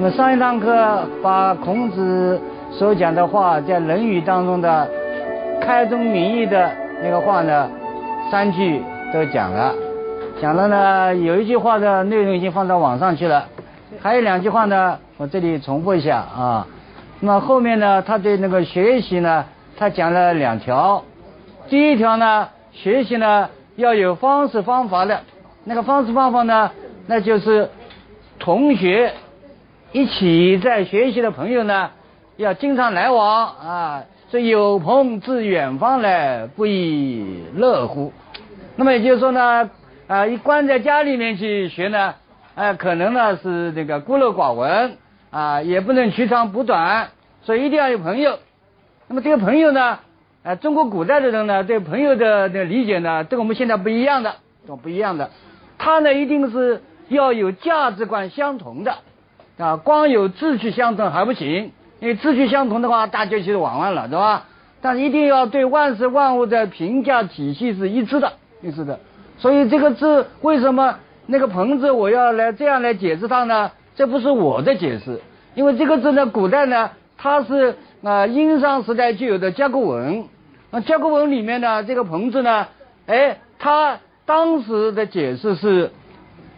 那么上一堂课把孔子所讲的话在《论语》当中的开宗明义的那个话呢，三句都讲了，讲了呢，有一句话的内容已经放到网上去了，还有两句话呢，我这里重复一下啊。那么后面呢，他对那个学习呢，他讲了两条。第一条呢，学习呢要有方式方法的，那个方式方法呢，那就是同学一起在学习的朋友呢，要经常来往啊。这有朋自远方来，不亦乐乎？那么也就是说呢，啊，一关在家里面去学呢，啊，可能呢是这个孤陋寡闻啊，也不能取长补短，所以一定要有朋友。那么这个朋友呢，啊，中国古代的人呢，对朋友的的理解呢，跟我们现在不一样的，不一样的。他呢，一定是要有价值观相同的，啊，光有志趣相同还不行。因为志趣相同的话，大家就是玩玩了，对吧？但一定要对万事万物的评价体系是一致的，一致的。所以这个字为什么那个棚字我要来这样来解释它呢？这不是我的解释，因为这个字呢，古代呢，它是啊殷商时代就有的甲骨文。那甲骨文里面呢，这个棚字呢，哎，它当时的解释是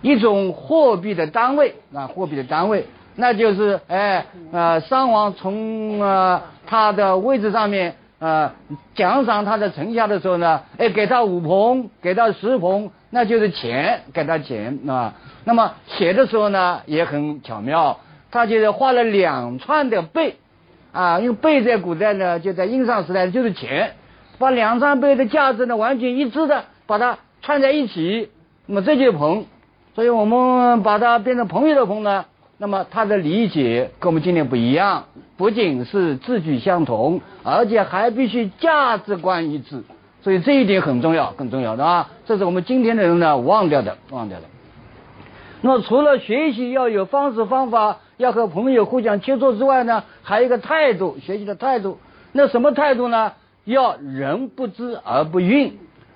一种货币的单位啊，货币的单位。那就是哎呃，商王从呃他的位置上面呃奖赏他的臣下的时候呢，哎给他五棚，给他十棚，那就是钱，给他钱啊。那么写的时候呢也很巧妙，他就是画了两串的贝啊，因为贝在古代呢就在殷商时代就是钱，把两串贝的价值呢完全一致的把它串在一起，那么这就是棚，所以我们把它变成朋友的朋呢。那么他的理解跟我们今天不一样，不仅是字句相同，而且还必须价值观一致，所以这一点很重要，很重要的啊！这是我们今天的人呢忘掉的，忘掉的。那么除了学习要有方式方法，要和朋友互相切磋之外呢，还有一个态度，学习的态度。那什么态度呢？要人不知而不愠，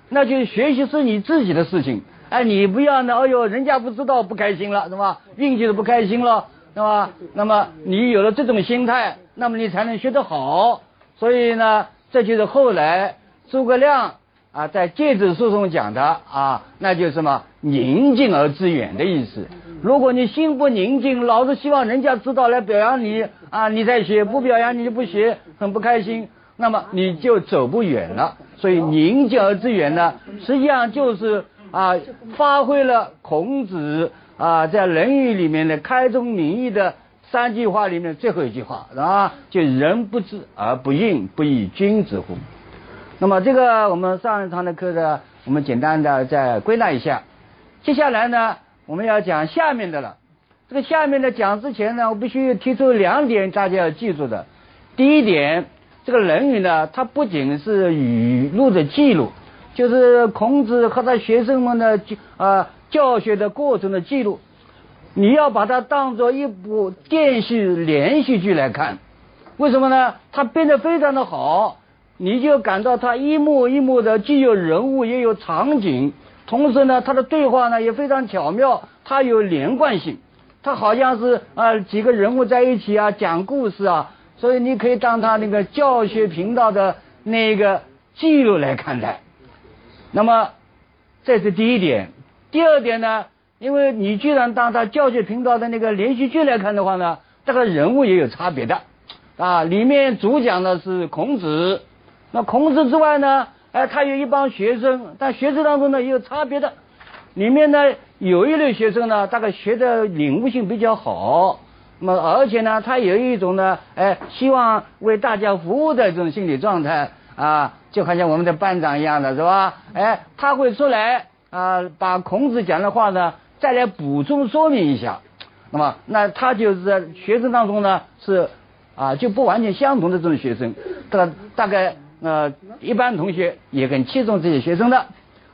那就学习是你自己的事情。哎，你不要呢？哎呦，人家不知道，不开心了，是吧？运气都不开心了，是吧？那么你有了这种心态，那么你才能学得好。所以呢，这就是后来诸葛亮啊在诫子书中讲的啊，那就是什么宁静而致远的意思。如果你心不宁静，老是希望人家知道来表扬你啊，你才学；不表扬你就不学，很不开心，那么你就走不远了。所以宁静而致远呢，实际上就是。啊，发挥了孔子啊在《论语》里面的开宗明义的三句话里面最后一句话，是吧？就人不知而不愠，不亦君子乎？那么这个我们上一堂的课呢，我们简单的再归纳一下。接下来呢，我们要讲下面的了。这个下面的讲之前呢，我必须提出两点，大家要记住的。第一点，这个《论语》呢，它不仅是语录的记录。就是孔子和他学生们的啊教学的过程的记录，你要把它当做一部电视连续剧来看，为什么呢？他编得非常的好，你就感到他一幕一幕的既有人物也有场景，同时呢，他的对话呢也非常巧妙，他有连贯性，他好像是啊几个人物在一起啊讲故事啊，所以你可以当他那个教学频道的那个记录来看待。那么，这是第一点。第二点呢，因为你居然当他教学频道的那个连续剧来看的话呢，这个人物也有差别的啊。里面主讲的是孔子，那孔子之外呢，哎，他有一帮学生，但学生当中呢也有差别的。里面呢有一类学生呢，大概学的领悟性比较好，那么而且呢，他有一种呢，哎，希望为大家服务的这种心理状态。啊，就好像我们的班长一样的是吧？哎，他会出来啊，把孔子讲的话呢，再来补充说明一下。那么，那他就是在学生当中呢，是啊，就不完全相同的这种学生。大大概呃，一般同学也很器重这些学生的。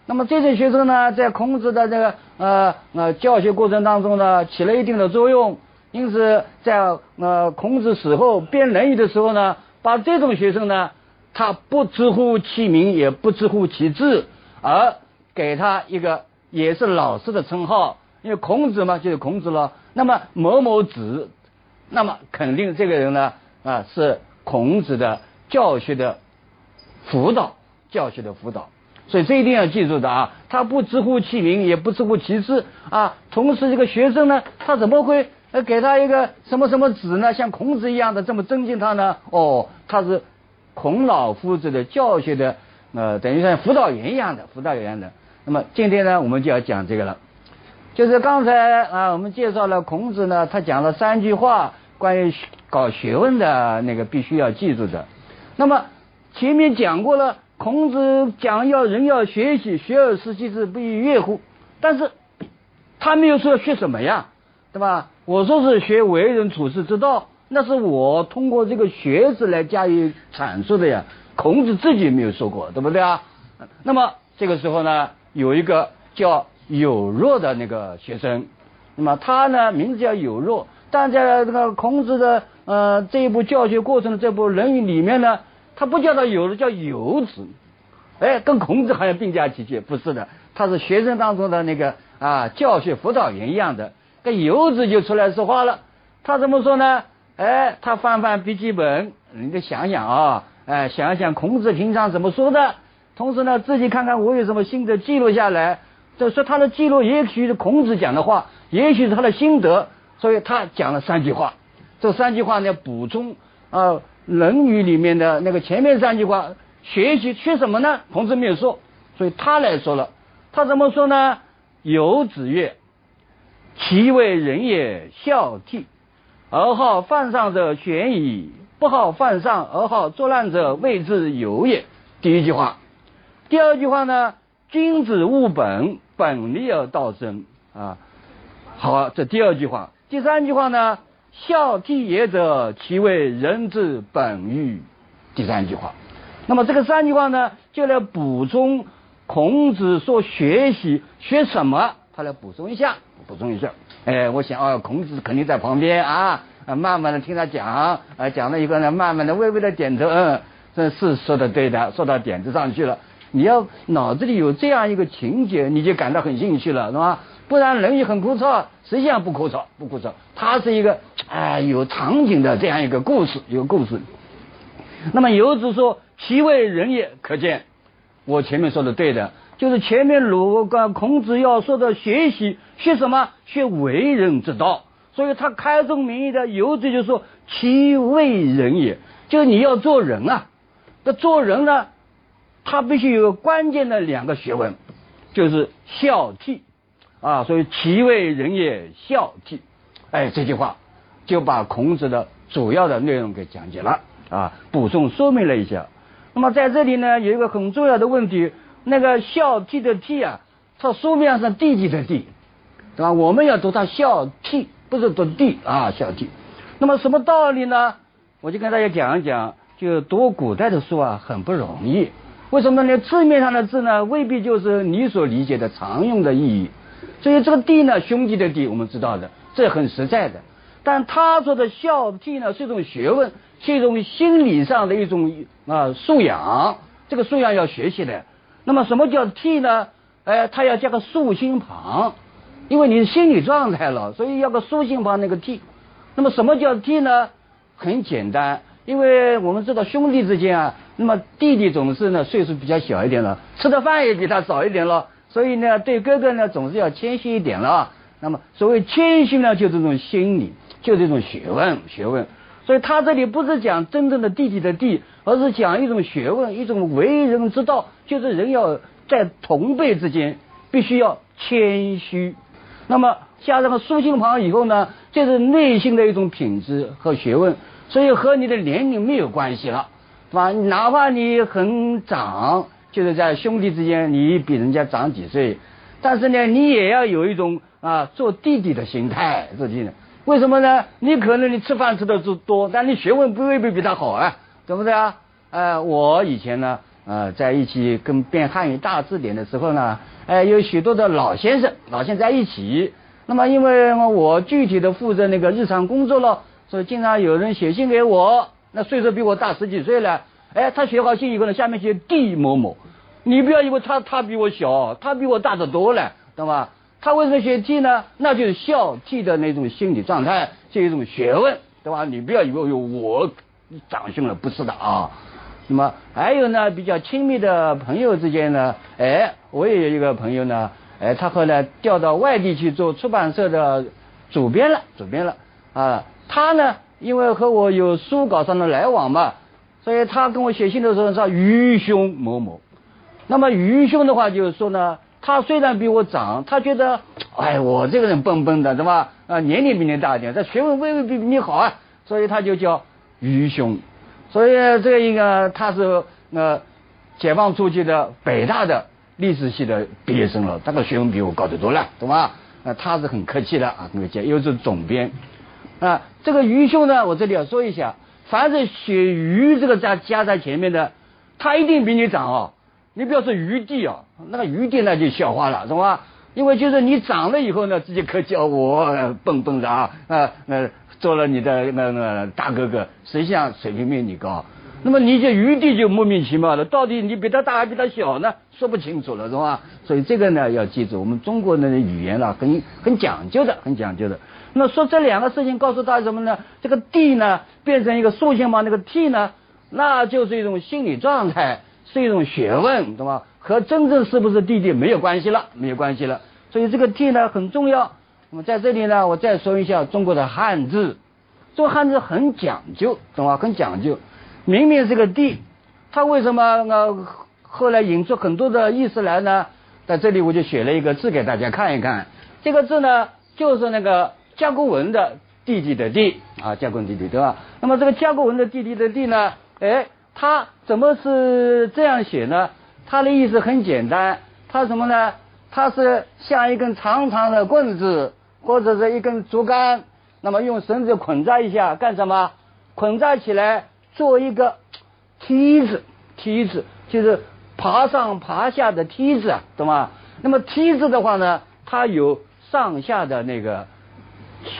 那么这些学生呢，在孔子的这个呃呃教学过程当中呢，起了一定的作用。因此，在呃孔子死后编《论语》的时候呢，把这种学生呢。他不知乎其名，也不知乎其字，而给他一个也是老师的称号，因为孔子嘛就是孔子了。那么某某子那么肯定这个人呢啊是孔子的教学的辅导，教学的辅导。所以这一定要记住的啊，他不知乎其名，也不知乎其字啊。同时，这个学生呢，他怎么会呃给他一个什么什么子呢？像孔子一样的这么尊敬他呢？哦，他是孔老夫子的教学的呃，等于像辅导员一样的辅导员一样的。那么今天呢，我们就要讲这个了，就是刚才啊，我们介绍了孔子呢，他讲了三句话，关于搞学问的那个必须要记住的。那么前面讲过了。孔子讲要人要学习，学而时习之，不亦说乎？但是他没有说学什么呀，对吧？我说是学为人处世之道，那是我通过这个学字来加以阐述的呀。孔子自己没有说过，对不对啊？那么这个时候呢，有一个叫有若的那个学生，那么他呢名字叫有若，但在这个孔子的呃这一部教学过程的这部《论语》里面呢。他不叫他有若叫游子，哎，跟孔子好像并驾齐驱，不是的，他是学生当中的那个啊教学辅导员一样的。跟游子就出来说话了，他怎么说呢？哎，他翻翻笔记本，你得想想啊，哎，想想孔子平常怎么说的，同时呢，自己看看我有什么心得记录下来。就说他的记录也许是孔子讲的话，也许是他的心得，所以他讲了三句话。这三句话呢，补充啊。《论语》里面的那个前面三句话，学习缺什么呢？孔子没有说，所以他来说了。他怎么说呢？有子曰：“其为人也孝悌，而好犯上者选矣；不好犯上而好作乱者，谓之有也。”第一句话。第二句话呢？君子务本，本立而道生。啊，好，这第二句话。第三句话呢？孝悌也者，其为人之本欲。第三句话，那么这个三句话呢，就来补充孔子说学习学什么，他来补充一下，补充一下。哎，我想啊，孔子肯定在旁边啊，慢慢的听他讲，啊，讲了以后呢，慢慢的微微的点头，嗯，这是说的对的，说到点子上去了。你要脑子里有这样一个情节，你就感到很兴趣了，是吧？不然《论语》很枯燥，实际上不枯燥，不枯燥。它是一个哎有场景的这样一个故事，一个故事。那么游子说：“其为人也。”可见我前面说的对的，就是前面鲁刚孔子要说的学习学什么？学为人之道。所以他开宗明义的游子就说：“其为人也。”就是你要做人啊。那做人呢，他必须有关键的两个学问，就是孝悌。啊，所以其为人也孝悌，哎，这句话就把孔子的主要的内容给讲解了啊，补充说明了一下。那么在这里呢，有一个很重要的问题，那个孝悌的悌啊，它书面上弟弟的弟，对吧？我们要读它孝悌，不是读弟啊，孝悌。那么什么道理呢？我就跟大家讲一讲，就读古代的书啊，很不容易。为什么呢？字面上的字呢，未必就是你所理解的常用的意义。所以这个弟呢，兄弟的弟，我们知道的，这很实在的。但他说的孝悌呢，是一种学问，是一种心理上的一种啊素养。这个素养要学习的。那么什么叫悌呢？哎，他要加个竖心旁，因为你是心理状态了，所以要个书信旁那个悌。那么什么叫悌呢？很简单，因为我们知道兄弟之间啊，那么弟弟总是呢岁数比较小一点了，吃的饭也比他早一点了。所以呢，对哥哥呢，总是要谦虚一点了。那么，所谓谦虚呢，就是这种心理，就这种学问，学问。所以他这里不是讲真正的弟弟的弟，而是讲一种学问，一种为人之道，就是人要在同辈之间必须要谦虚。那么加上个竖心旁以后呢，就是内心的一种品质和学问，所以和你的年龄没有关系了，是吧？哪怕你很长。就是在兄弟之间，你比人家长几岁，但是呢，你也要有一种啊做弟弟的心态，做弟弟。为什么呢？你可能你吃饭吃的多多，但你学问不未必比他好啊，对不对啊？呃，我以前呢，呃，在一起跟编汉语大字典的时候呢，哎，有许多的老先生，老先生在一起。那么因为我具体的负责那个日常工作了，所以经常有人写信给我，那岁数比我大十几岁了。哎，他写好信以后呢，下面写弟某某，你不要以为他他比我小，他比我大得多了，懂吧？他为什么写弟呢？那就是孝悌的那种心理状态，是一种学问，对吧？你不要以为有我长兄了，不是的啊。那么还有呢，比较亲密的朋友之间呢，哎，我也有一个朋友呢，哎，他后来调到外地去做出版社的主编了，主编了啊。他呢，因为和我有书稿上的来往嘛，所以他跟我写信的时候说愚兄某某。那么愚兄的话就是说呢。他虽然比我长，他觉得，哎，我这个人笨笨的，对吧？啊，年龄比你大一点，这学问未必比你好啊，所以他就叫愚兄。所以这一个他是呃解放初期的北大的历史系的毕业生了，这个学问比我高得多了，懂吗？呃，他是很客气的啊，跟我讲，又是总编啊。这个愚兄呢，我这里要说一下，凡是写愚这个加加在前面的，他一定比你长哦。你不要说余地哦，那个余地那就笑话了，懂吗？因为就是你长了以后呢，自己可叫我笨笨的啊啊，那做了你的那那大哥哥，实际上水平比你高。那么你这余地就莫名其妙了，到底你比他大还比他小呢？说不清楚了，是吧？所以这个呢要记住，我们中国人的语言呢很很讲究的，很讲究的。那说这两个事情告诉大家什么呢？这个地呢变成一个竖线旁，那个 t 呢，那就是一种心理状态。是一种学问，对吧？和真正是不是弟弟没有关系了，没有关系了。所以这个 t 呢很重要。那么在这里呢，我再说一下中国的汉字。做汉字很讲究，懂吗？很讲究。明明是个地，它为什么呃后来引出很多的意思来呢？在这里我就写了一个字给大家看一看。这个字呢，就是那个甲骨文的弟弟的弟啊，甲骨文弟弟对吧？那么这个甲骨文的弟弟的弟呢，哎。它怎么是这样写呢？它的意思很简单，它什么呢？它是像一根长长的棍子，或者是一根竹竿，那么用绳子捆扎一下，干什么？捆扎起来做一个 梯子，梯子就是爬上爬下的梯子，懂吗？那么梯子的话呢，它有上下的那个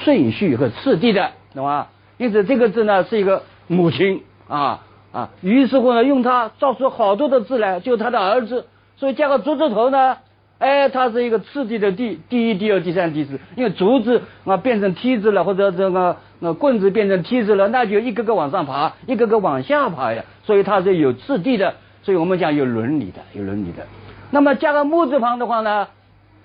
顺序和次第的，懂吗？因此这个字呢是一个母亲啊。啊，于是乎呢，用它造出好多的字来，就他的儿子，所以加个竹字头呢，哎，它是一个次第的第，第一、第二、第三、第四，因为竹子啊变成梯子了，或者这个那棍子变成梯子了，那就一个个往上爬，一个个往下爬呀，所以它是有次第的，所以我们讲有伦理的，有伦理的。那么加个木字旁的话呢，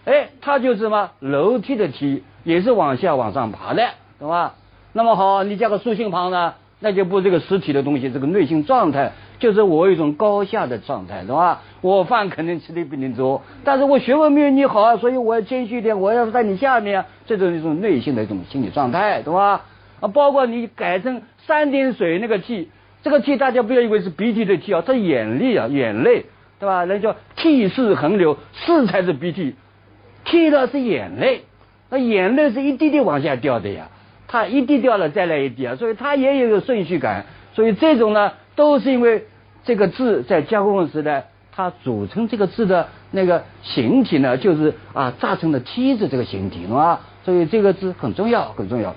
哎，它就是什么楼梯的梯，也是往下往上爬的，懂吧？那么好，你加个竖心旁呢？那就不这个实体的东西，这个内心状态就是我有一种高下的状态，是吧？我饭肯定吃的比你多，但是我学问没有你好啊，所以我要谦虚一点，我要在你下面，这种一种内心的一种心理状态，对吧？啊，包括你改成三点水那个气，这个气大家不要以为是鼻涕的涕啊，这眼泪啊，眼泪，对吧？那叫涕泗横流，泗才是鼻涕，涕呢是眼泪，那眼泪是一滴滴往下掉的呀。它一滴掉了，再来一滴啊，所以它也有个顺序感。所以这种呢，都是因为这个字在甲骨文时代，它组成这个字的那个形体呢，就是啊扎成的梯子这个形体，懂吗？所以这个字很重要，很重要。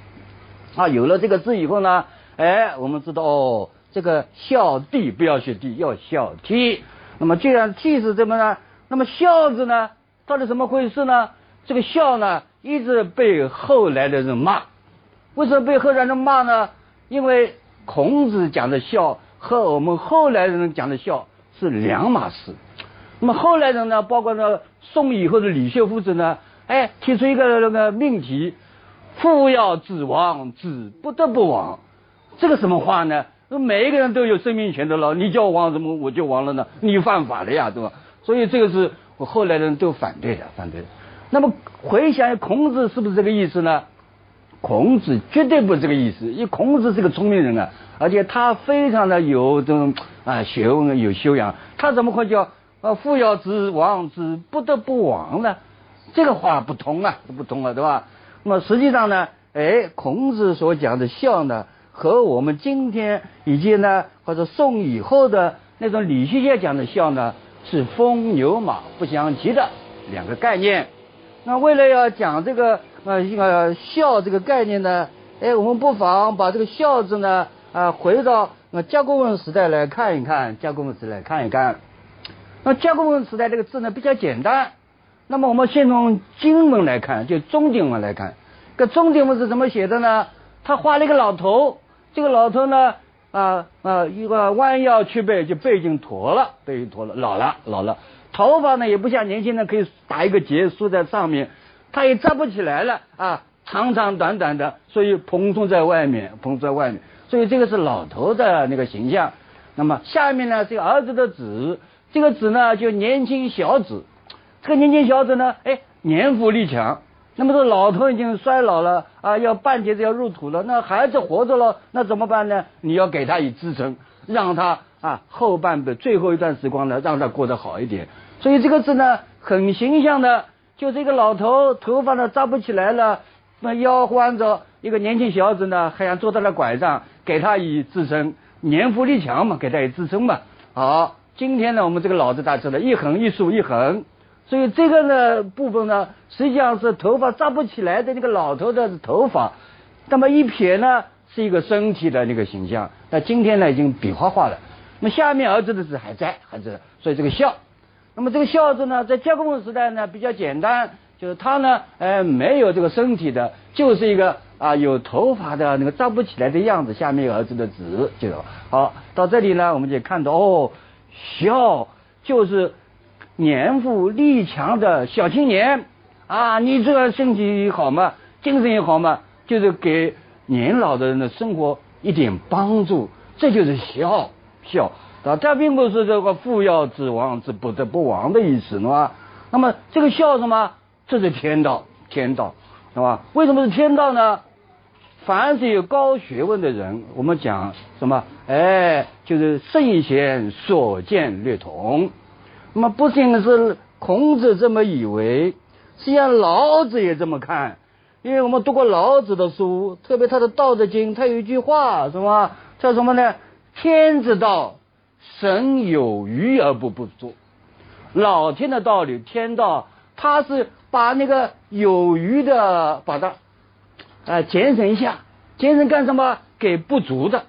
啊，有了这个字以后呢，哎，我们知道哦，这个孝弟不要学弟，要孝悌。那么既然悌是这么呢？那么孝字呢，到底怎么回事呢？这个孝呢，一直被后来的人骂。为什么被后来人骂呢？因为孔子讲的孝和我们后来人讲的孝是两码事。那么后来人呢，包括呢宋以后的李学夫子呢，哎，提出一个那个命题：父要子亡，子不得不亡。这个什么话呢？每一个人都有生命权的了，你叫我亡，怎么我就亡了呢？你犯法了呀，对吧？所以这个是我后来人都反对的，反对的。那么回想孔子是不是这个意思呢？孔子绝对不是这个意思，因为孔子是个聪明人啊，而且他非常的有这种啊学问、有修养，他怎么会叫啊父要子亡，子不得不亡呢？这个话不通啊，不通了，对吧？那么实际上呢，哎，孔子所讲的孝呢，和我们今天以及呢或者宋以后的那种理学家讲的孝呢，是风牛马不相及的两个概念。那为了要讲这个。呃一个孝这个概念呢，哎，我们不妨把这个孝字呢，啊，回到那甲骨文时代来看一看，甲骨文时代看一看。那甲骨文时代这个字呢比较简单。那么我们先从经文来看，就中经文来看。这中经文是怎么写的呢？他画了一个老头，这个老头呢，啊啊，一个弯腰屈背，就背已经驼了，背已经驼了，老了老了，头发呢也不像年轻人可以打一个结梳在上面，他也扎不起来了啊，长长短短的，所以蓬松在外面，蓬松在外面，所以这个是老头的那个形象。那么下面呢，这个儿子的子，这个子呢就年轻小子，这个年轻小子呢，哎，年富力强。那么这老头已经衰老了啊，要半截子要入土了，那孩子活着了，那怎么办呢？你要给他以支撑，让他啊后半辈最后一段时光呢，让他过得好一点。所以这个字呢，很形象的，就这个老头头发呢扎不起来了，那腰弯着，一个年轻小子呢还想坐在那拐杖，给他以支撑，年富力强嘛，给他以支撑嘛。好，今天呢，我们这个老子大字呢，一横一竖一横。所以这个呢部分呢，实际上是头发扎不起来的那个老头的头发，那么一撇呢是一个身体的那个形象。那今天呢已经笔画化了。那下面儿子的字还在，还在。所以这个孝，那么这个孝字呢，在交工时代呢比较简单，就是他呢，呃，没有这个身体的，就是一个啊有头发的那个扎不起来的样子。下面有儿子的子，就好。到这里呢，我们就看到哦，孝就是。年富力强的小青年啊，你这个身体好嘛？精神也好嘛？就是给年老的人的生活一点帮助，这就是孝孝啊。这并不是这个父要子亡子不得不亡的意思，是吧？那么这个孝什么？这是天道，天道，是吧？为什么是天道呢？凡是有高学问的人，我们讲什么？哎，就是圣贤所见略同。那么不仅是孔子这么以为，实际上老子也这么看。因为我们读过老子的书，特别他的《道德经》，他有一句话，什么叫什么呢？天之道，神有余而不不足。老天的道理，天道，他是把那个有余的，把它啊节省一下，节省干什么？给不足的，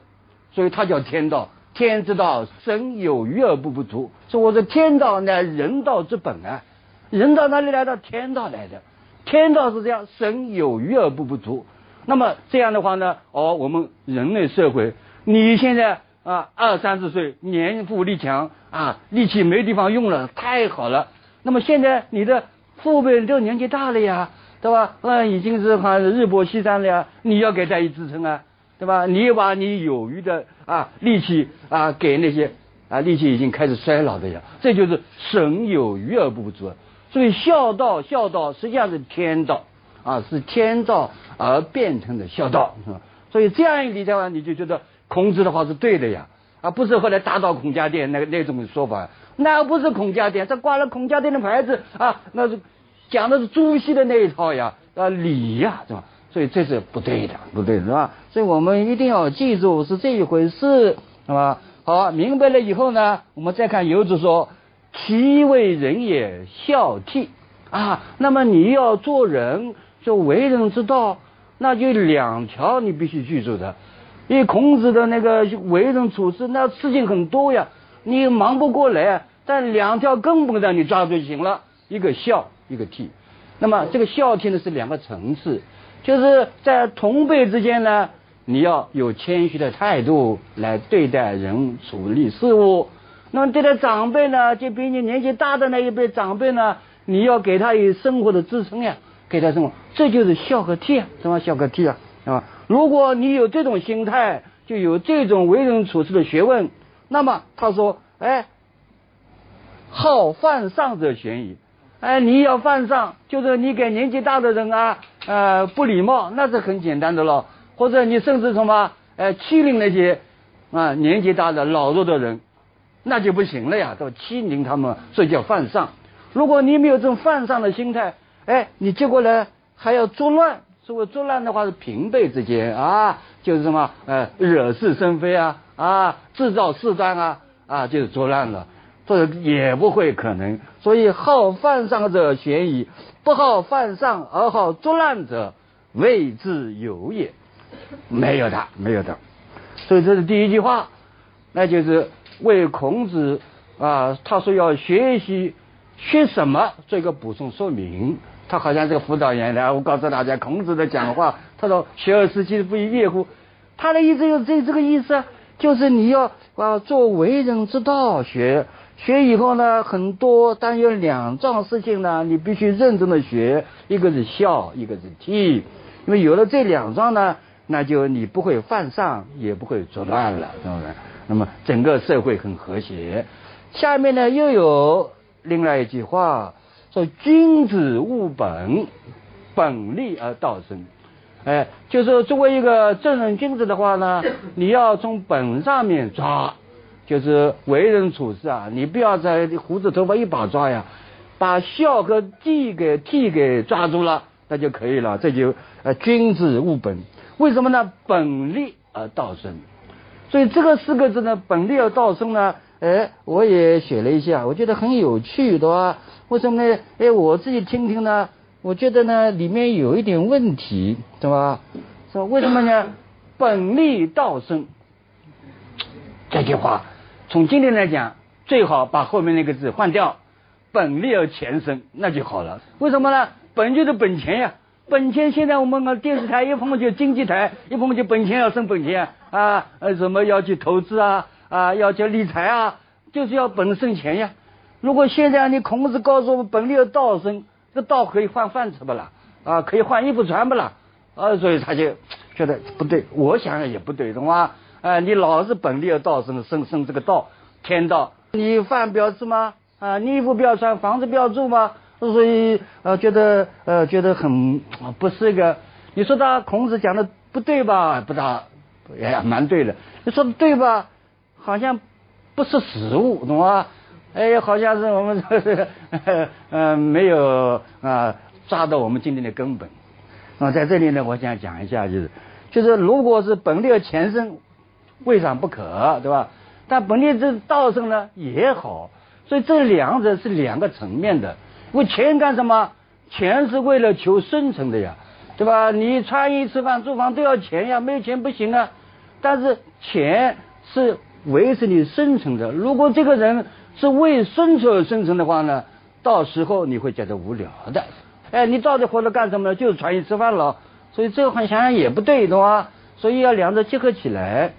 所以他叫天道。天之道，神有余而不不足。说我说天道乃人道之本啊，人道哪里来的？天道来的。天道是这样，神有余而不不足。那么这样的话呢？哦，我们人类社会，你现在啊二三十岁，年富力强啊，力气没地方用了，太好了。那么现在你的父辈都年纪大了呀，对吧？那，已经是像日薄西山了呀，你要给他以支撑啊。对吧？你把你有余的啊力气啊给那些啊力气已经开始衰老的人，这就是神有余而不足。所以孝道，孝道实际上是天道啊，是天道而变成的孝道，所以这样一理解的话，你就觉得孔子的话是对的呀，啊，不是后来打倒孔家店那个那种说法，那不是孔家店，这挂了孔家店的牌子啊，那是讲的是朱熹的那一套呀，啊礼呀，是吧？所以这是不对的，不对，是吧？所以我们一定要记住是这一回事，是吧？好，明白了以后呢，我们再看游子说：“其为人也，孝悌啊。”那么你要做人，就为人之道，那就两条你必须记住的。因为孔子的那个为人处事，那事情很多呀，你忙不过来。但两条根本上你抓住就行了，一个孝，一个悌。那么这个孝悌呢是两个层次。就是在同辈之间呢，你要有谦虚的态度来对待人、处理事物。那么对待长辈呢，就比你年纪大的那一辈长辈呢，你要给他以生活的支撑呀，给他生活，这就是孝和悌啊，什么孝和悌啊，是吧？如果你有这种心态，就有这种为人处事的学问，那么他说，哎，好犯上者嫌疑。哎，你要犯上，就是你给年纪大的人啊，呃，不礼貌，那是很简单的了。或者你甚至什么，呃，欺凌那些啊年纪大的老弱的人，那就不行了呀，都欺凌他们，所以叫犯上。如果你没有这种犯上的心态，哎，你结果呢还要作乱。所谓作乱的话是平辈之间啊，就是什么，呃，惹是生非啊，啊，制造事端啊，啊，就是作乱了。这也不会可能，所以好犯上者嫌疑，不好犯上而好作乱者，谓之有也。没有的，没有的。所以这是第一句话，那就是为孔子啊，他说要学习学什么做一个补充说明。他好像这个辅导员来，我告诉大家，孔子的讲话，他说“学而时习，不亦说乎”，他的意思就是这这个意思，就是你要啊做为人之道学。学以后呢，很多，但有两桩事情呢，你必须认真的学，一个是孝，一个是悌，因为有了这两桩呢，那就你不会犯上，也不会作乱了，是不是？那么整个社会很和谐。下面呢又有另外一句话，说君子务本，本立而道生。哎，就是作为一个正人君子的话呢，你要从本上面抓。就是为人处事啊，你不要在胡子头发一把抓呀，把孝和悌给悌给抓住了，那就可以了。这就呃君子务本，为什么呢？本立而道生。所以这个四个字呢，本立而道生呢，哎，我也写了一下，我觉得很有趣，对吧？为什么呢？哎，我自己听听呢，我觉得呢里面有一点问题，对吧？说为什么呢？本立道生这句话。从今天来讲，最好把后面那个字换掉，本利而钱生，那就好了。为什么呢？本就是本钱呀，本钱现在我们电视台一碰就经济台，一碰就本钱要生本钱啊，呃，什么要去投资啊啊，要去理财啊，就是要本生钱呀。如果现在你孔子告诉我们本利而道生，这道可以换饭吃不啦？啊，可以换衣服穿不啦？啊，所以他就觉得不对，我想想也不对，懂吗？啊，你老是本立而道生，生生这个道，天道，你饭不要吃吗？啊，你衣服不要穿，房子不要住吗？所以呃，觉得呃，觉得很不是一个。你说他孔子讲的不对吧？不大，哎，蛮对的。你说的对吧？好像不是实物，懂吗？哎，好像是我们这个 呃没有啊抓到我们今天的根本。那在这里呢，我想讲一下，就是就是如果是本立而前生。未尝不可，对吧？但本地这道生呢也好，所以这两者是两个层面的。为钱干什么？钱是为了求生存的呀，对吧？你穿衣吃饭住房都要钱呀，没有钱不行啊。但是钱是维持你生存的。如果这个人是为生存而生存的话呢，到时候你会觉得无聊的。哎，你到底活着干什么呢？就是穿衣吃饭了。所以这个话想想也不对，懂吗？所以要两者结合起来。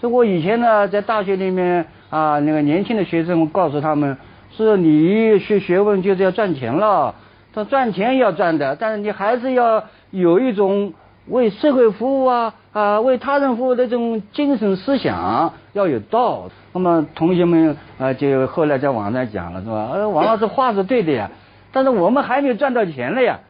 所以我以前呢，在大学里面啊，那个年轻的学生，我告诉他们，是你学学问就是要赚钱了，他赚钱要赚的，但是你还是要有一种为社会服务啊啊，为他人服务的这种精神思想，要有道。那么同学们啊，就后来在网上讲了，是吧？呃，王老师话是对的呀，但是我们还没有赚到钱了呀，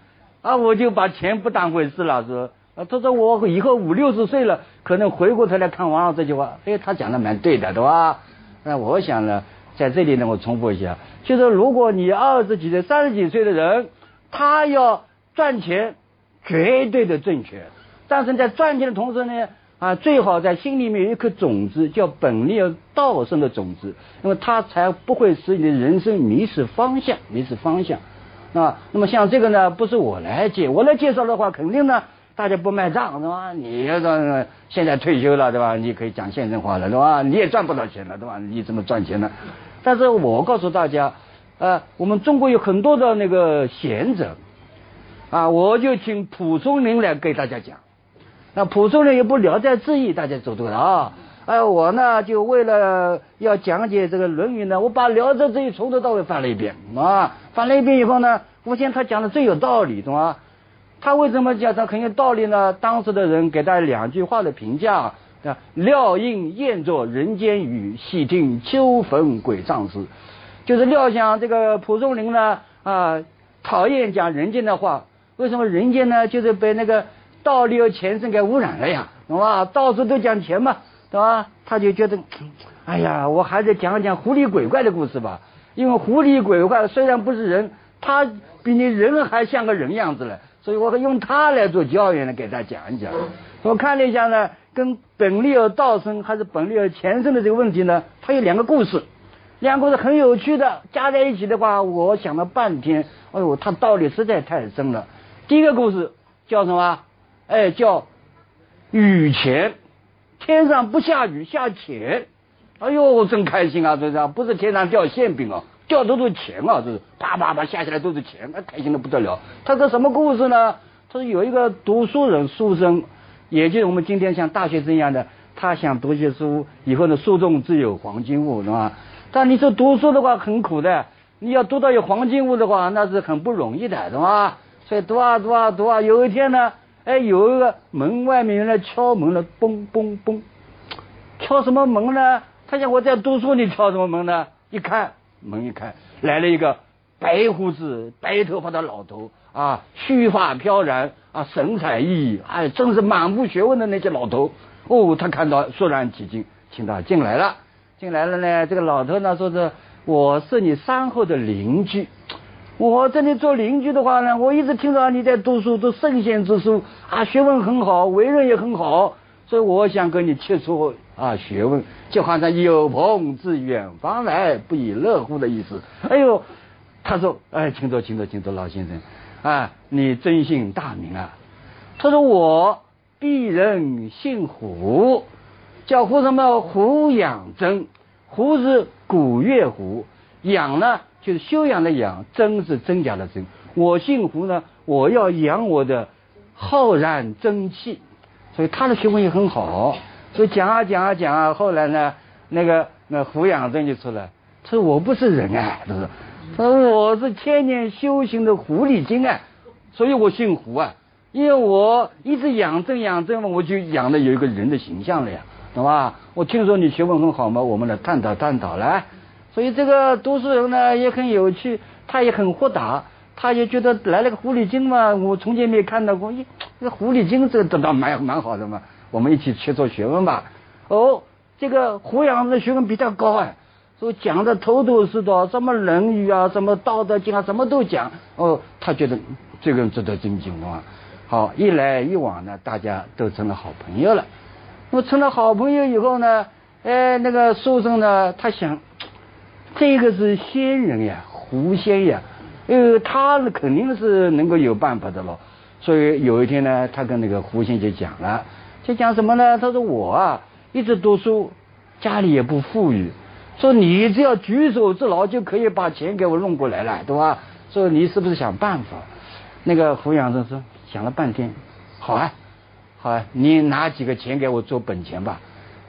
啊，我就把钱不当回事了，是。啊，他说我以后五六十岁了，可能回过头来看王老这句话，哎，他讲的蛮对的，对吧？那我想呢，在这里呢，我重复一下，就是如果你二十几岁、三十几岁的人，他要赚钱，绝对的正确。但是在赚钱的同时呢，啊，最好在心里面有一颗种子，叫本立而道生的种子，那么他才不会使你的人生迷失方向，迷失方向。啊，那么像这个呢，不是我来介，我来介绍的话，肯定呢。大家不卖账是吧？你要说现在退休了对吧？你可以讲现实话了对吧？你也赚不到钱了对吧？你怎么赚钱呢？但是我告诉大家，呃，我们中国有很多的那个贤者，啊，我就请蒲松龄来给大家讲。那蒲松龄也不聊斋志异，大家走对了啊。哎，我呢就为了要讲解这个《论语》呢，我把聊斋志异从头到尾翻了一遍啊，翻了一遍以后呢，我现他讲的最有道理，懂吗？他为什么讲他很有道理呢？当时的人给他两句话的评价啊：料应厌作人间语，细听秋坟鬼葬诗。就是料想这个蒲松龄呢啊，讨厌讲人间的话。为什么人间呢？就是被那个道理和前生给污染了呀，懂吧？到处都讲钱嘛，对吧？他就觉得，哎呀，我还是讲讲狐狸鬼怪的故事吧。因为狐狸鬼怪虽然不是人，他比你人还像个人样子了。所以我会用它来做教员呢，给大家讲一讲。我看了一下呢，跟本立而道生还是本立而前生的这个问题呢，它有两个故事，两个故事很有趣的，加在一起的话，我想了半天，哎呦，它道理实在太深了。第一个故事叫什么？哎，叫雨前，天上不下雨，下钱。哎呦，真开心啊！这是不是天上掉馅饼哦，掉的都是钱啊，这是啪啪啪下下来都是钱，那开心的不得了。他说什么故事呢？他说有一个读书人书生，也就是我们今天像大学生一样的，他想读些书，以后呢书中自有黄金屋，是吧？但你说读书的话很苦的，你要读到有黄金屋的话，那是很不容易的，是吧？所以读啊读啊读啊，有一天呢，哎，有一个门外面原来敲门了，嘣嘣嘣，敲什么门呢？他想我在读书，你敲什么门呢？一看门一开，来了一个白胡子、白头发的老头啊，须发飘然啊，神采奕奕，哎，真是满腹学问的那些老头。哦，他看到肃然起敬，请他进来了。进来了呢，这个老头呢说是我是你山后的邻居，我这里做邻居的话呢，我一直听到你在读书，读圣贤之书啊，学问很好，为人也很好，所以我想跟你切磋啊学问，就好像有朋自远方来，不亦乐乎的意思。哎呦，他说，哎，请坐，请坐，请坐，老先生啊，你真姓大名啊？他说我鄙人姓胡。叫胡什么？胡养真，胡是古月胡，养呢就是修养的养，真是真假的真。我姓胡呢，我要养我的浩然真气，所以他的学问也很好。所以讲啊讲啊讲啊，后来呢，那个那胡养正就出来，他说我不是人啊，他说，他说我是千年修行的狐狸精啊，所以我姓胡啊，因为我一直养正养正嘛，我就养的有一个人的形象了呀。懂吧？我听说你学问很好嘛，我们来探讨探讨来。所以这个读书人呢也很有趣，他也很豁达，他也觉得来了个狐狸精嘛，我从前没看到过，咦，这狐狸精这这倒蛮蛮好的嘛，我们一起去做学问吧。哦，这个胡杨的学问比较高哎，所以讲的头头是道，什么《论语》啊，什么《道德经》啊，什么都讲。哦，他觉得这个人值得尊敬，懂吧？好，一来一往呢，大家都成了好朋友了。我成了好朋友以后呢，哎，那个书生呢，他想，这个是仙人呀，狐仙呀，呃，他肯定是能够有办法的咯。所以有一天呢，他跟那个胡先就讲了，就讲什么呢？他说我啊，一直读书，家里也不富裕，说你只要举手之劳就可以把钱给我弄过来了，对吧？说你是不是想办法？那个胡养生说，想了半天，好啊。好啊，你拿几个钱给我做本钱吧。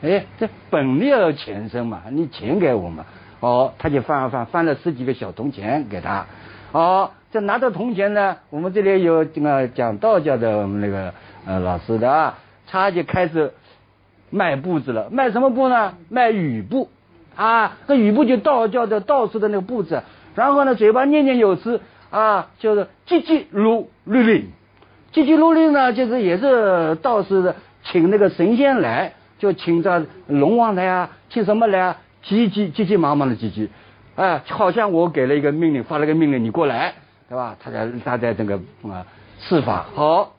哎，这本利要钱生嘛，你钱给我嘛。哦，他就翻啊翻，翻了十几个小铜钱给他。哦，这拿着铜钱呢，我们这里有这个讲道教的我们那个呃老师的啊，他就开始卖布子了。卖什么布呢？卖雨布啊。这雨布就道教的道士的那个布子。然后呢，嘴巴念念有词啊，就是叽叽噜噜噜。叽叽噜噜呢，就是也是道士的请那个神仙来，就请这龙王来啊，请什么来啊？急急急急忙忙的急急，哎，好像我给了一个命令，发了个命令，你过来，对吧？他在他在这个啊施法好，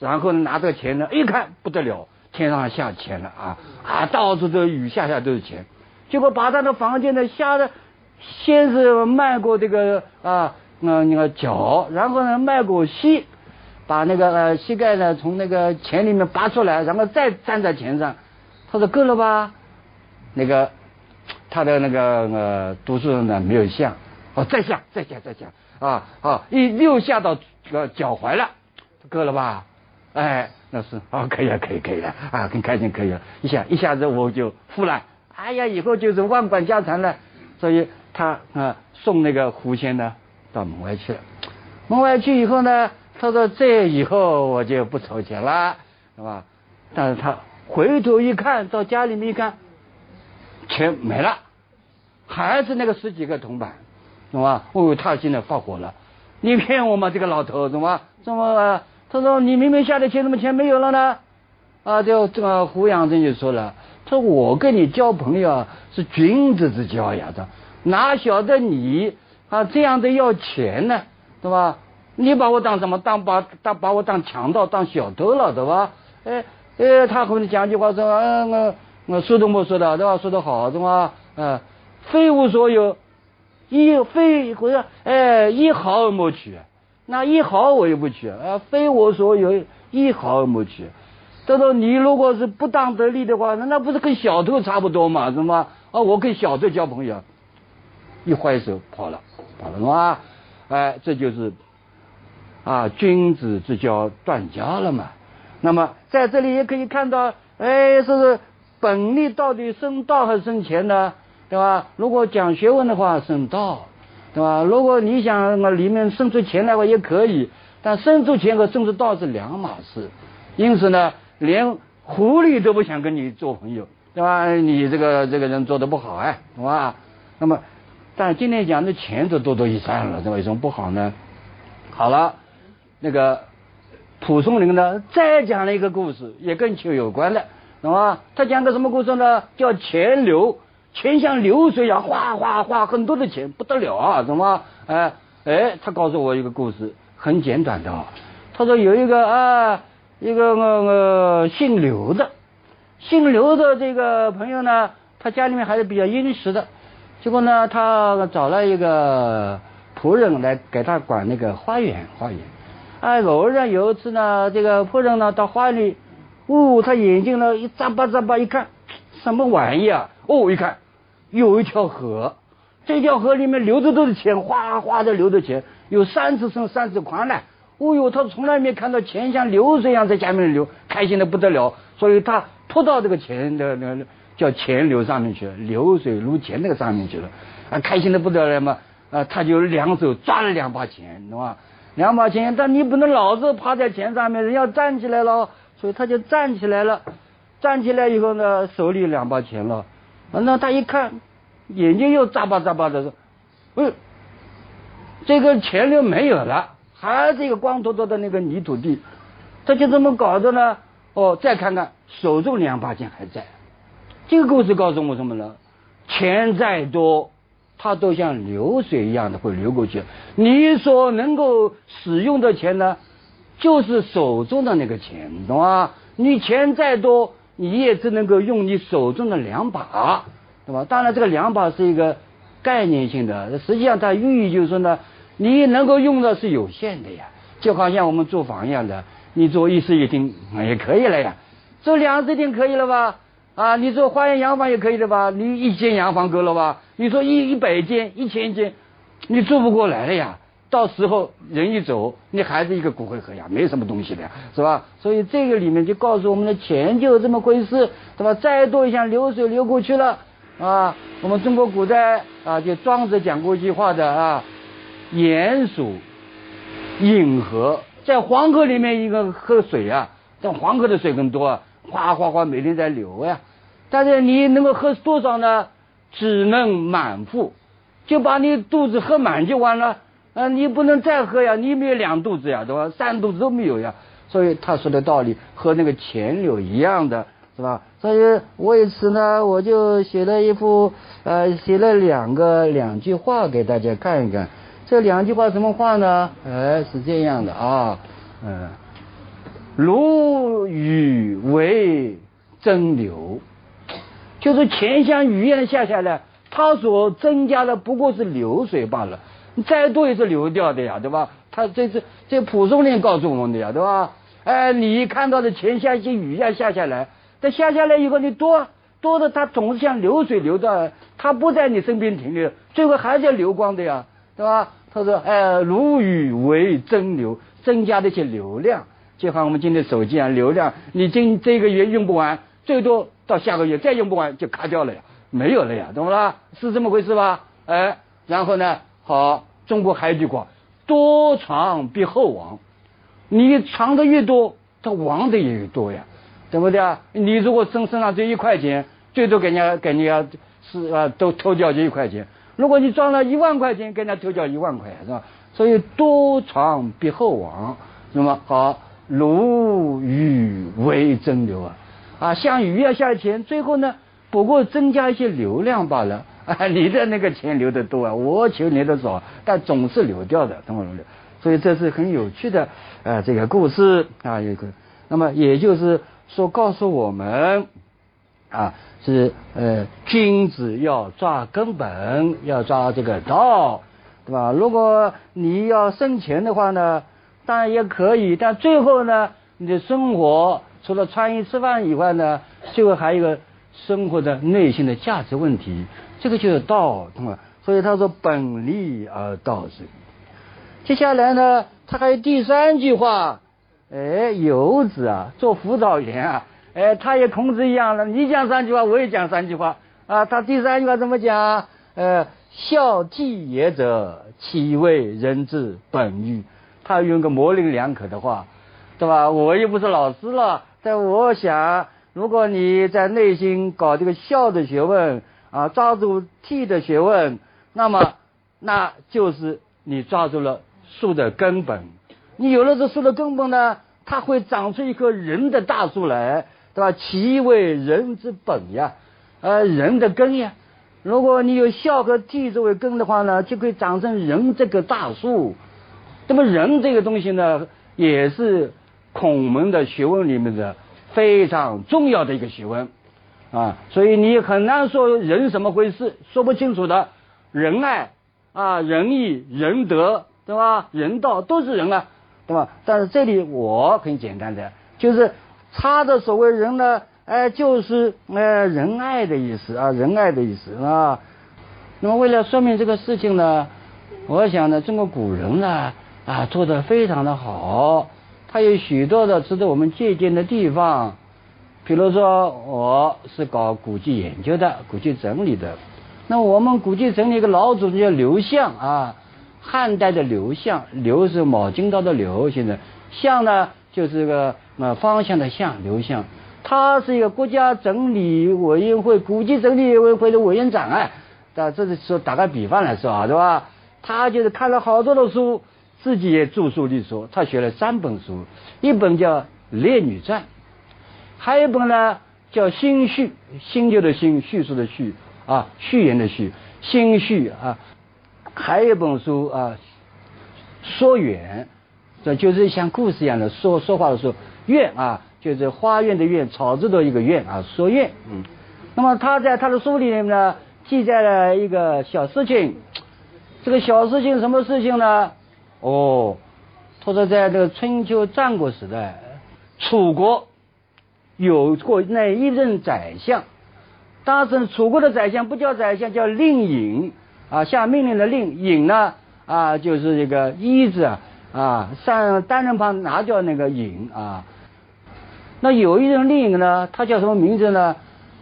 然后拿这个钱呢，一看不得了，天上下钱了啊啊，到处都雨下下都是钱，结果把他的房间呢下的，先是迈过这个啊那那个脚，然后呢迈过膝。把那个呃膝盖呢从那个钱里面拔出来，然后再站在钱上，他说够了吧？那个他的那个呃读书人呢没有下，哦再下再下再下啊啊一又下到呃脚踝了，够了吧？哎，那是啊可以了可以可以了啊很开心可以了，一下一下子我就富了，哎呀以后就是万贯家财了，所以他啊送那个狐仙呢到门外去了，门外去以后呢。他说：“这以后我就不愁钱了，是吧？”但是他回头一看到家里面一看，钱没了，还是那个十几个铜板，懂吧？哦，他现在发火了，你骗我吗？这个老头，怎么怎么？他说：“你明明下的钱，怎么钱没有了呢？”啊，就这个胡杨真就说了：“他说我跟你交朋友是君子之交呀，这哪晓得你啊这样的要钱呢，对吧？”你把我当什么？当把当把我当强盗、当小偷了，对吧？哎哎，他和你讲句话说：“嗯，我那说都没说的，对吧？说的好，对吧？嗯，非我所有，一非或者哎一毫而莫取，那一毫我也不取啊，非我所有，一毫而莫取。他说你如果是不当得利的话，那那不是跟小偷差不多嘛？是吗？啊，我跟小偷交朋友，一挥手跑了，跑了是吧？哎，这就是啊，君子之交断交了嘛。那么在这里也可以看到，哎，说是本利到底生道还是生钱呢？对吧？如果讲学问的话，生道，对吧？如果你想那里面生出钱来话也可以，但生出钱和生出道是两码事。因此呢，连狐狸都不想跟你做朋友，对吧？你这个这个人做的不好哎，是吧？那么，但今天讲的钱就多多益善了，这为什么不好呢？好了，那个蒲松龄呢，再讲了一个故事，也跟钱有关的，懂吗？他讲个什么故事呢？叫钱流，钱像流水一样哗哗哗，很多的钱不得了啊，怎么？哎哎，他告诉我一个故事，很简短的，他说有一个啊。一个呃呃姓刘的，姓刘的这个朋友呢，他家里面还是比较殷实的。结果呢，他找了一个仆人来给他管那个花园，花园。哎，偶然有一次呢，这个仆人呢到花园里，哦，他眼睛呢一眨巴眨巴一看，什么玩意啊？哦，一看有一条河，这条河里面流的都是钱，哗哗的流的钱，有三十深，三十宽呢。哦呦，他从来没看到钱像流水一样在下面流，开心的不得了。所以他扑到这个钱的那个叫钱流上面去了，流水如钱那个上面去了，啊，开心的不得了嘛。啊，他就两手抓了两把钱，懂吧？两把钱，但你不能老是趴在钱上面，人要站起来了。所以他就站起来了，站起来以后呢，手里两把钱了。那他一看，眼睛又眨巴眨巴的说：“嗯，这个钱流没有了。”还是一个光秃秃的那个泥土地，他就这么搞的呢。哦，再看看手中两把钱还在。这个故事告诉我什么呢？钱再多，它都像流水一样的会流过去。你所能够使用的钱呢，就是手中的那个钱，懂吗？你钱再多，你也只能够用你手中的两把，对吧？当然，这个两把是一个概念性的，实际上它寓意就是说呢。你能够用的是有限的呀，就好像我们租房一样的，你做一室一厅也可以了呀，做两室一厅可以了吧？啊，你做花园洋房也可以的吧？你一间洋房够了吧？你说一一百间、一千间，你住不过来了呀。到时候人一走，你还是一个骨灰盒呀，没什么东西的呀，是吧？所以这个里面就告诉我们的钱就这么回事，对吧？再多像流水流过去了啊。我们中国古代啊，就庄子讲过一句话的啊。鼹鼠饮河，在黄河里面一个喝水啊，但黄河的水更多，啊，哗哗哗每天在流呀。但是你能够喝多少呢？只能满腹，就把你肚子喝满就完了啊！你不能再喝呀，你没有两肚子呀，对吧？三肚子都没有呀。所以他说的道理和那个钱柳一样的，是吧？所以为此呢，我就写了一幅呃，写了两个两句话给大家看一看。这两句话什么话呢？哎，是这样的啊，嗯，如雨为蒸馏，就是钱像雨一样下下来，它所增加的不过是流水罢了，再多也是流掉的呀，对吧？他这是这蒲松龄告诉我们的呀，对吧？哎，你看到的钱像些雨一样下下来，但下下来以后你多多的，它总是像流水流到，它不在你身边停留，最后还是要流光的呀，对吧？他说：“哎，如雨为蒸流，增加的一些流量，就像我们今天手机啊，流量你今这个月用不完，最多到下个月再用不完就卡掉了呀，没有了呀，懂不啦？是这么回事吧？哎，然后呢，好，中国还有一句话，多藏必厚亡，你藏的越多，他亡的也越多呀，对不对啊？你如果身身上只有一块钱，最多给人家给人家是啊，都偷掉就一块钱。”如果你赚了一万块钱，给人家偷掉一万块，是吧？所以多藏必厚亡，那么好，如雨为蒸流啊，啊，像雨一样下钱，最后呢，不过增加一些流量罢了。啊，你的那个钱流的多啊，我求你的少，但总是流掉的，懂不懂？所以这是很有趣的呃，这个故事啊，一个，那么也就是说，告诉我们啊。是呃，君子要抓根本，要抓这个道，对吧？如果你要生钱的话呢，当然也可以，但最后呢，你的生活除了穿衣吃饭以外呢，最后还有一个生活的内心的价值问题，这个就是道，对吧？所以他说本立而道生。接下来呢，他还有第三句话，哎，游子啊，做辅导员啊，哎，他也孔子一样的，你讲三句话，我也讲三句话啊。他第三句话怎么讲？呃，孝悌也者，岂为人之本欲？他用个模棱两可的话，对吧？我又不是老师了，但我想，如果你在内心搞这个孝的学问啊，抓住悌的学问，那么那就是你抓住了。树的根本，你有了这树的根本呢，它会长出一棵人的大树来，对吧？其为人之本呀，呃，人的根呀。如果你有孝和悌作为根的话呢，就可以长成人这个大树。那么人这个东西呢，也是孔门的学问里面的非常重要的一个学问啊。所以你很难说人什么回事，说不清楚的。仁爱啊，仁义，仁德。对吧？人道都是人啊，对吧？但是这里我很简单的，就是他的所谓人呢，哎，就是呃仁爱的意思啊，仁爱的意思啊。那么为了说明这个事情呢，我想呢，中国古人呢啊做的非常的好，他有许多的值得我们借鉴的地方。比如说，我是搞古籍研究的，古籍整理的。那我们古籍整理一个老祖宗叫刘向啊。汉代的刘向，刘是卯金刀的刘，现在向呢就是个呃方向的向，刘向，他是一个国家整理委员会古籍整理委员会的委员长啊，这是说打个比方来说啊，对吧？他就是看了好多的书，自己也著书立说，他写了三本书，一本叫《列女传》，还有一本呢叫《新序》，新旧的新，叙述的叙啊，序言的序，新序啊。还有一本书啊，说远，这就是像故事一样的说说话的说院啊，就是花院的院，草字头一个院啊，说院。嗯，那么他在他的书里面呢，记载了一个小事情，这个小事情什么事情呢？哦，他说在这个春秋战国时代，楚国有过那一任宰相，当时楚国的宰相不叫宰相，叫令尹。啊，下命令的令尹呢？啊，就是这个一字啊，啊，上单人旁拿掉那个尹啊。那有一任令尹呢，他叫什么名字呢？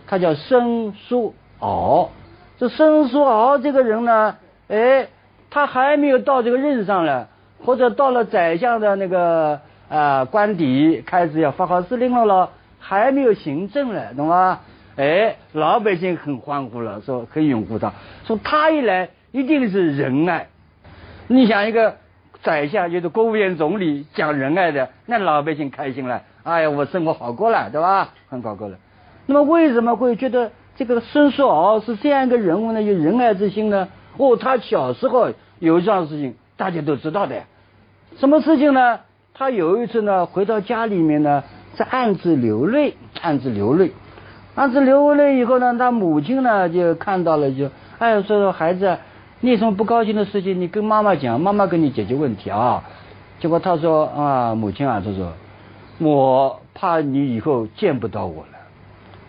他叫申叔敖。这申叔敖这个人呢，哎，他还没有到这个任上呢，或者到了宰相的那个啊官邸，开始要发号施令了了，还没有行政了，懂吗？哎，老百姓很欢呼了，说很拥护他，说他一来一定是仁爱。你想一个宰相就是国务院总理讲仁爱的，那老百姓开心了，哎呀，我生活好过了，对吧？很好过了。那么为什么会觉得这个孙叔敖是这样一个人物呢？有仁爱之心呢？哦，他小时候有一桩事情大家都知道的，什么事情呢？他有一次呢回到家里面呢，在暗自流泪，暗自流泪。暗自流泪以后呢，他母亲呢就看到了，就哎说说孩子，你有什么不高兴的事情，你跟妈妈讲，妈妈给你解决问题啊。结果他说啊，母亲啊，他说我怕你以后见不到我了，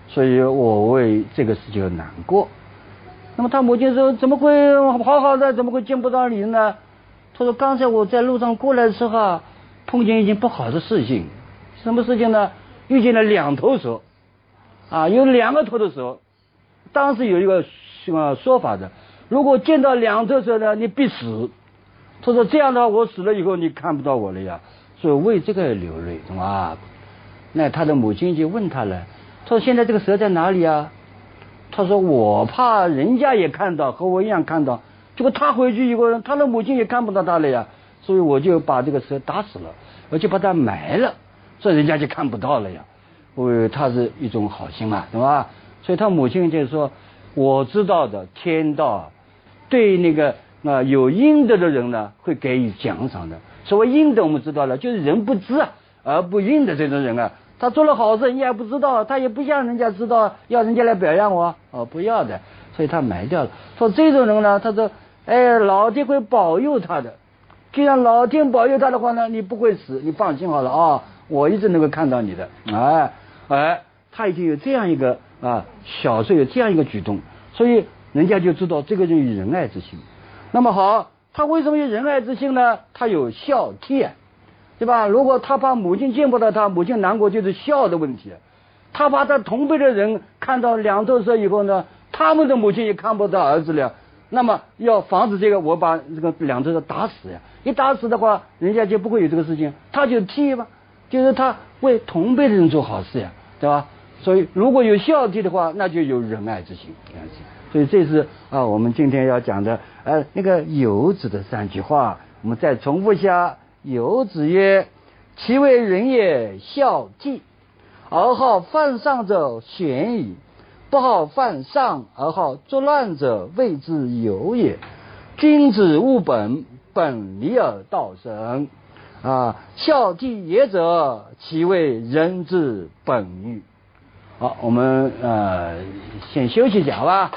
所以我为这个事情难过。那么他母亲说，怎么会好好的，怎么会见不到你呢？他说刚才我在路上过来的时候，碰见一件不好的事情，什么事情呢？遇见了两头蛇。啊，有两个头的时候，当时有一个呃说法的，如果见到两头蛇呢，你必死。他说这样的话，我死了以后你看不到我了呀，所以为这个流泪，懂吗？那他的母亲就问他了，他说现在这个蛇在哪里啊？他说我怕人家也看到，和我一样看到，结果他回去以后，他的母亲也看不到他了呀，所以我就把这个蛇打死了，我就把它埋了，所以人家就看不到了呀。我他是一种好心嘛，对吧？所以他母亲就说：“我知道的，天道对那个啊有阴德的人呢，会给予奖赏的。所谓阴德，我们知道了，就是人不知啊而不阴的这种人啊。他做了好事，人家不知道，他也不像人家知道，要人家来表扬我，哦，不要的，所以他埋掉了。说这种人呢，他说：哎，老天会保佑他的。既然老天保佑他的话呢，你不会死，你放心好了啊，我一直能够看到你的，哎。”哎，他已经有这样一个啊，小时候有这样一个举动，所以人家就知道这个人有仁爱之心。那么好，他为什么有仁爱之心呢？他有孝悌，对吧？如果他怕母亲见不到他，母亲难过，就是孝的问题。他怕他同辈的人看到两头蛇以后呢，他们的母亲也看不到儿子了。那么要防止这个，我把这个两头蛇打死呀！一打死的话，人家就不会有这个事情。他就替嘛，就是他为同辈的人做好事呀，对吧？所以如果有孝悌的话，那就有仁爱之心。所以这是啊，我们今天要讲的呃那个游子的三句话，我们再重复一下：游子曰：“其为人也，孝悌。”而好犯上者贤矣，不好犯上而好作乱者谓之有也。君子务本，本立而道生。啊，孝悌也者，其为人之本与？好，我们呃先休息一下，好吧？